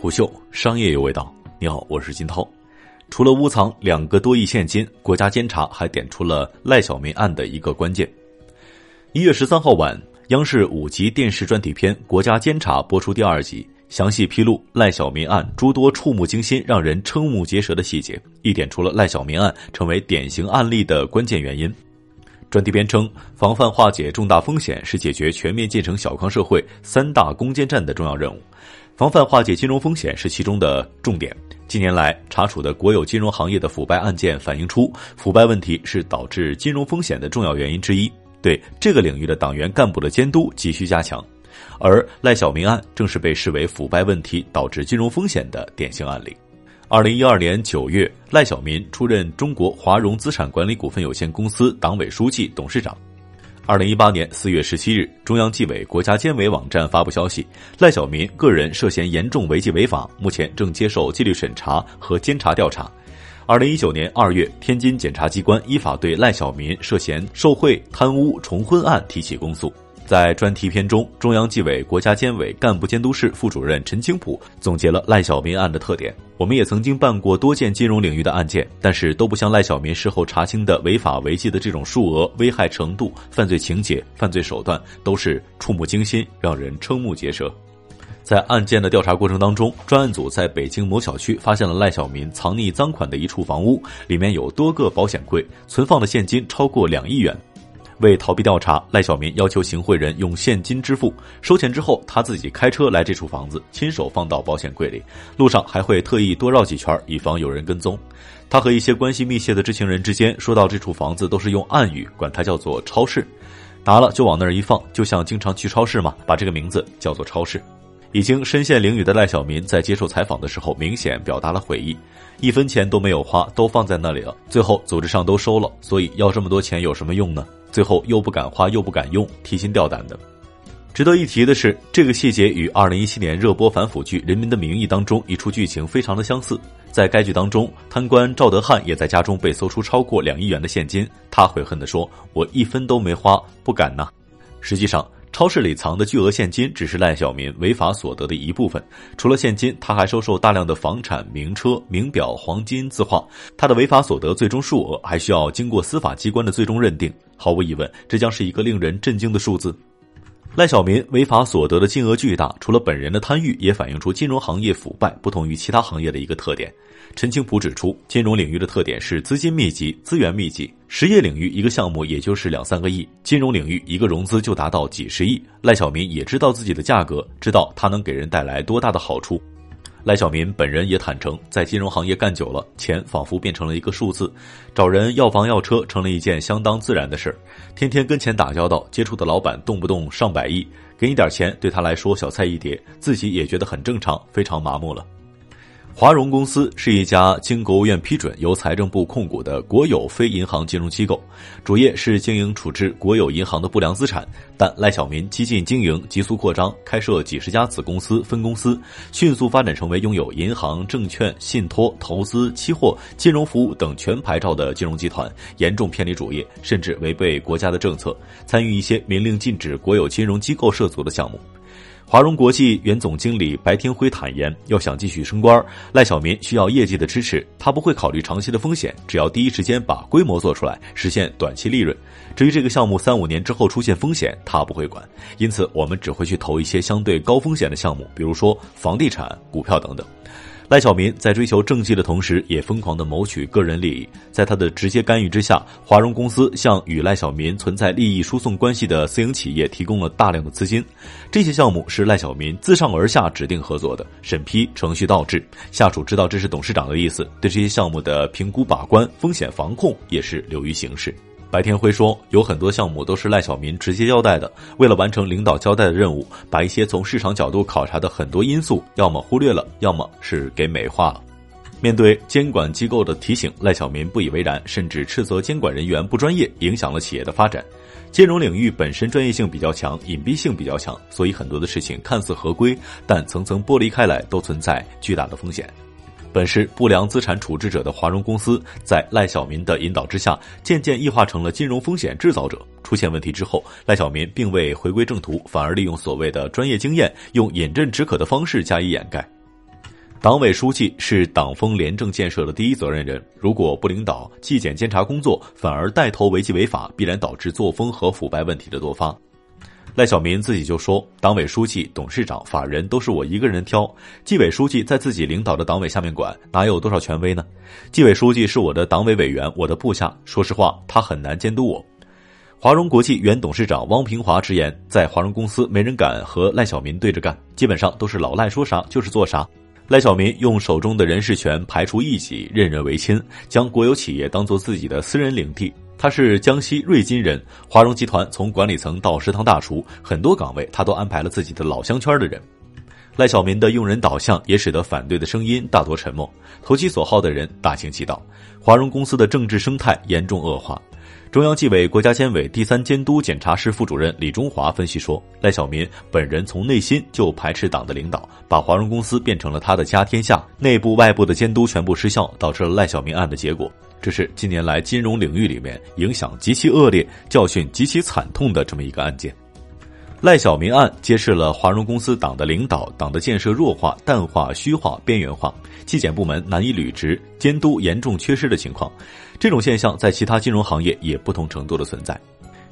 虎嗅商业有味道。你好，我是金涛。除了窝藏两个多亿现金，国家监察还点出了赖小民案的一个关键。一月十三号晚，央视五集电视专题片《国家监察》播出第二集，详细披露赖小民案诸多触目惊心、让人瞠目结舌的细节，一点出了赖小民案成为典型案例的关键原因。专题片称，防范化解重大风险是解决全面建成小康社会三大攻坚战的重要任务。防范化解金融风险是其中的重点。近年来查处的国有金融行业的腐败案件反映出，腐败问题是导致金融风险的重要原因之一。对这个领域的党员干部的监督急需加强。而赖小民案正是被视为腐败问题导致金融风险的典型案例。二零一二年九月，赖小民出任中国华融资产管理股份有限公司党委书记、董事长。二零一八年四月十七日，中央纪委国家监委网站发布消息，赖小民个人涉嫌严重违纪违法，目前正接受纪律审查和监察调查。二零一九年二月，天津检察机关依法对赖小民涉嫌受贿、贪污、重婚案提起公诉。在专题片中，中央纪委国家监委干部监督室副主任陈清普总结了赖小民案的特点。我们也曾经办过多件金融领域的案件，但是都不像赖小民事后查清的违法违纪的这种数额、危害程度、犯罪情节、犯罪手段都是触目惊心，让人瞠目结舌。在案件的调查过程当中，专案组在北京某小区发现了赖小民藏匿赃款的一处房屋，里面有多个保险柜，存放的现金超过两亿元。为逃避调查，赖小民要求行贿人用现金支付，收钱之后他自己开车来这处房子，亲手放到保险柜里，路上还会特意多绕几圈，以防有人跟踪。他和一些关系密切的知情人之间说到这处房子都是用暗语，管它叫做超市，拿了就往那儿一放，就像经常去超市嘛，把这个名字叫做超市。已经身陷囹圄的赖小民在接受采访的时候，明显表达了悔意，一分钱都没有花，都放在那里了，最后组织上都收了，所以要这么多钱有什么用呢？最后又不敢花又不敢用，提心吊胆的。值得一提的是，这个细节与二零一七年热播反腐剧《人民的名义》当中一出剧情非常的相似。在该剧当中，贪官赵德汉也在家中被搜出超过两亿元的现金，他悔恨地说：“我一分都没花，不敢呐。”实际上，超市里藏的巨额现金只是赖小民违法所得的一部分。除了现金，他还收受大量的房产、名车、名表、黄金、字画。他的违法所得最终数额还需要经过司法机关的最终认定。毫无疑问，这将是一个令人震惊的数字。赖小民违法所得的金额巨大，除了本人的贪欲，也反映出金融行业腐败不同于其他行业的一个特点。陈清普指出，金融领域的特点是资金密集、资源密集。实业领域一个项目也就是两三个亿，金融领域一个融资就达到几十亿。赖小民也知道自己的价格，知道他能给人带来多大的好处。赖小民本人也坦诚，在金融行业干久了，钱仿佛变成了一个数字，找人要房要车成了一件相当自然的事儿。天天跟钱打交道，接触的老板动不动上百亿，给你点钱对他来说小菜一碟，自己也觉得很正常，非常麻木了。华融公司是一家经国务院批准、由财政部控股的国有非银行金融机构，主业是经营处置国有银行的不良资产。但赖小民激进经营、急速扩张，开设几十家子公司、分公司，迅速发展成为拥有银行、证券、信托、投资、期货、金融服务等全牌照的金融集团，严重偏离主业，甚至违背国家的政策，参与一些明令禁止国有金融机构涉足的项目。华融国际原总经理白天辉坦言，要想继续升官，赖小民需要业绩的支持，他不会考虑长期的风险，只要第一时间把规模做出来，实现短期利润。至于这个项目三五年之后出现风险，他不会管。因此，我们只会去投一些相对高风险的项目，比如说房地产、股票等等。赖小民在追求政绩的同时，也疯狂地谋取个人利益。在他的直接干预之下，华融公司向与赖小民存在利益输送关系的私营企业提供了大量的资金。这些项目是赖小民自上而下指定合作的，审批程序倒置，下属知道这是董事长的意思，对这些项目的评估把关、风险防控也是流于形式。白天辉说，有很多项目都是赖小民直接交代的。为了完成领导交代的任务，把一些从市场角度考察的很多因素，要么忽略了，要么是给美化了。面对监管机构的提醒，赖小民不以为然，甚至斥责监管人员不专业，影响了企业的发展。金融领域本身专业性比较强，隐蔽性比较强，所以很多的事情看似合规，但层层剥离开来，都存在巨大的风险。本是不良资产处置者的华融公司，在赖小民的引导之下，渐渐异化成了金融风险制造者。出现问题之后，赖小民并未回归正途，反而利用所谓的专业经验，用饮鸩止渴的方式加以掩盖。党委书记是党风廉政建设的第一责任人，如果不领导纪检监察工作，反而带头违纪违法，必然导致作风和腐败问题的多发。赖小民自己就说：“党委书记、董事长、法人都是我一个人挑，纪委书记在自己领导的党委下面管，哪有多少权威呢？纪委书记是我的党委委员，我的部下，说实话，他很难监督我。”华融国际原董事长汪平华直言，在华融公司没人敢和赖小民对着干，基本上都是老赖说啥就是做啥。赖小民用手中的人事权排除异己，任人唯亲，将国有企业当做自己的私人领地。他是江西瑞金人，华融集团从管理层到食堂大厨，很多岗位他都安排了自己的老乡圈的人。赖小民的用人导向也使得反对的声音大多沉默，投其所好的人大行其道，华融公司的政治生态严重恶化。中央纪委国家监委第三监督检查室副主任李中华分析说，赖小民本人从内心就排斥党的领导，把华融公司变成了他的家天下，内部外部的监督全部失效，导致了赖小民案的结果。这是近年来金融领域里面影响极其恶劣、教训极其惨痛的这么一个案件。赖小民案揭示了华融公司党的领导、党的建设弱化、淡化、虚化、边缘化，纪检部门难以履职，监督严重缺失的情况。这种现象在其他金融行业也不同程度的存在。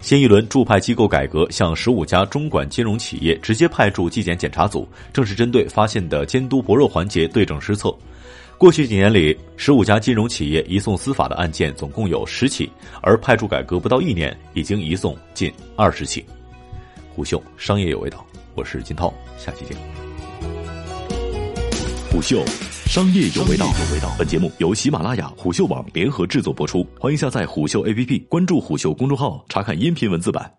新一轮驻派机构改革向十五家中管金融企业直接派驻纪检检查组，正是针对发现的监督薄弱环节对症施策。过去几年里，十五家金融企业移送司法的案件总共有十起，而派驻改革不到一年，已经移送近二十起。虎嗅商业有味道，我是金涛，下期见。虎嗅商业有味道，本节目由喜马拉雅、虎嗅网联合制作播出，欢迎下载虎嗅 APP，关注虎嗅公众号，查看音频文字版。